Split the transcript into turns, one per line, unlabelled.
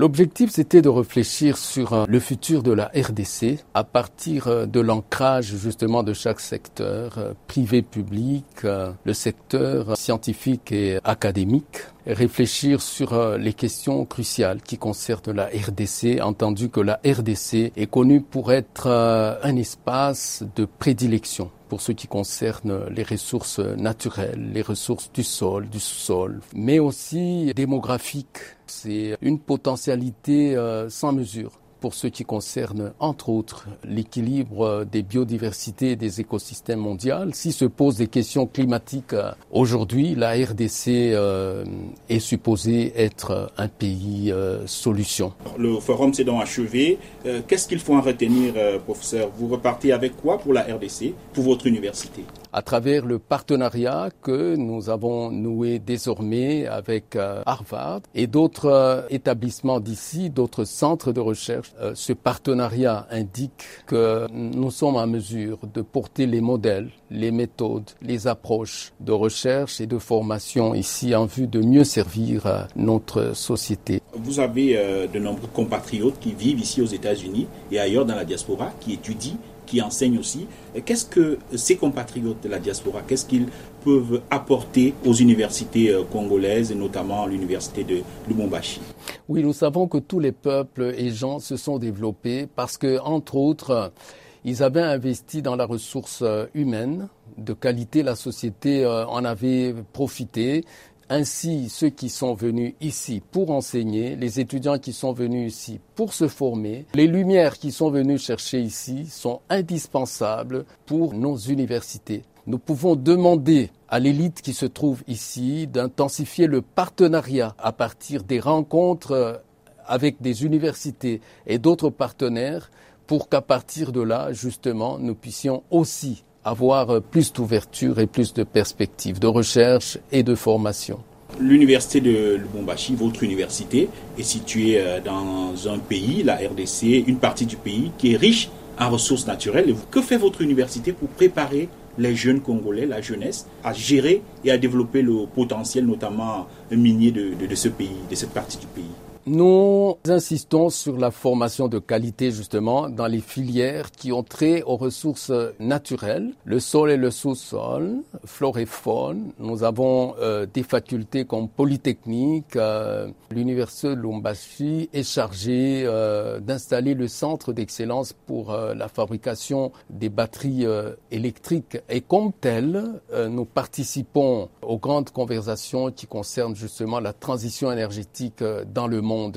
L'objectif, c'était de réfléchir sur euh, le futur de la RDC à partir euh, de l'ancrage justement de chaque secteur, euh, privé, public, le secteur scientifique et académique, réfléchir sur les questions cruciales qui concernent la RDC, entendu que la RDC est connue pour être un espace de prédilection pour ce qui concerne les ressources naturelles, les ressources du sol, du sous-sol, mais aussi démographiques. C'est une potentialité euh, sans mesure pour ce qui concerne, entre autres, l'équilibre des biodiversités et des écosystèmes mondiaux. Si se posent des questions climatiques euh, aujourd'hui, la RDC euh, est supposée être un pays euh, solution.
Le forum s'est donc achevé. Qu'est-ce qu'il faut en retenir, professeur? Vous repartez avec quoi pour la RDC, pour votre université?
À travers le partenariat que nous avons noué désormais avec Harvard et d'autres établissements d'ici, d'autres centres de recherche euh, ce partenariat indique que nous sommes en mesure de porter les modèles, les méthodes, les approches de recherche et de formation ici en vue de mieux servir euh, notre société.
Vous avez euh, de nombreux compatriotes qui vivent ici aux États-Unis et ailleurs dans la diaspora, qui étudient qui enseignent aussi. Qu'est-ce que ces compatriotes de la diaspora, qu'est-ce qu'ils peuvent apporter aux universités euh, congolaises, et notamment à l'université de Lubumbashi?
Oui, nous savons que tous les peuples et gens se sont développés parce que, entre autres, ils avaient investi dans la ressource euh, humaine de qualité. La société en avait profité. Ainsi, ceux qui sont venus ici pour enseigner, les étudiants qui sont venus ici pour se former, les lumières qui sont venues chercher ici sont indispensables pour nos universités. Nous pouvons demander à l'élite qui se trouve ici d'intensifier le partenariat à partir des rencontres avec des universités et d'autres partenaires pour qu'à partir de là, justement, nous puissions aussi avoir plus d'ouverture et plus de perspectives de recherche et de formation.
L'université de Lubumbashi, votre université, est située euh, dans un pays, la RDC, une partie du pays qui est riche en ressources naturelles. Que fait votre université pour préparer les jeunes Congolais, la jeunesse, à gérer et à développer le potentiel, notamment minier de ce pays, de cette partie du pays?
Nous insistons sur la formation de qualité justement dans les filières qui ont trait aux ressources naturelles, le sol et le sous-sol, flore et faune. Nous avons euh, des facultés comme Polytechnique. Euh, L'université de Lumbashi est chargée euh, d'installer le centre d'excellence pour la fabrication des batteries électriques. Et comme tel, nous participons aux grandes conversations qui concernent justement la transition énergétique dans le monde monde